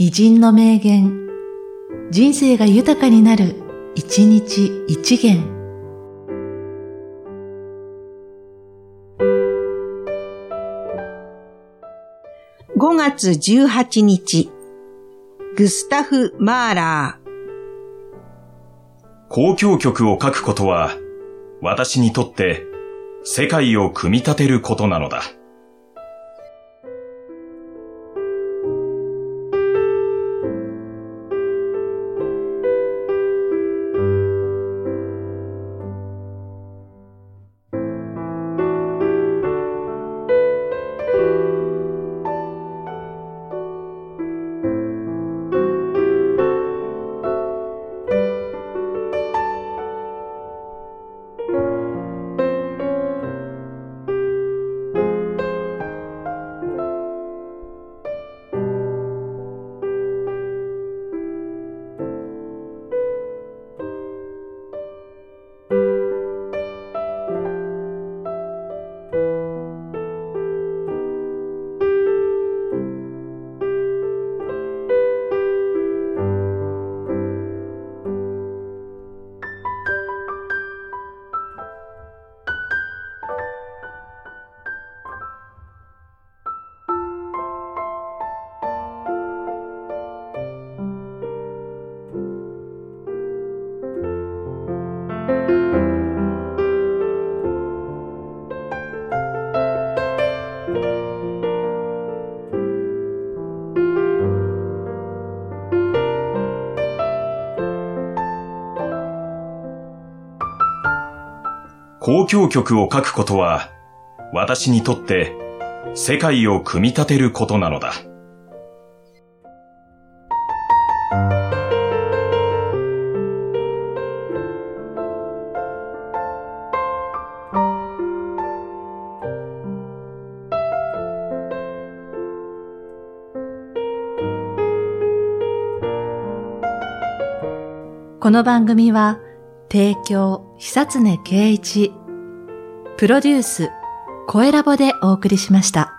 偉人の名言、人生が豊かになる、一日一元。5月18日、グスタフ・マーラー。交響曲を書くことは、私にとって世界を組み立てることなのだ。交響曲を書くことは、私にとって世界を組み立てることなのだ。この番組は、提供、久常圭一、プロデュース、声ラボでお送りしました。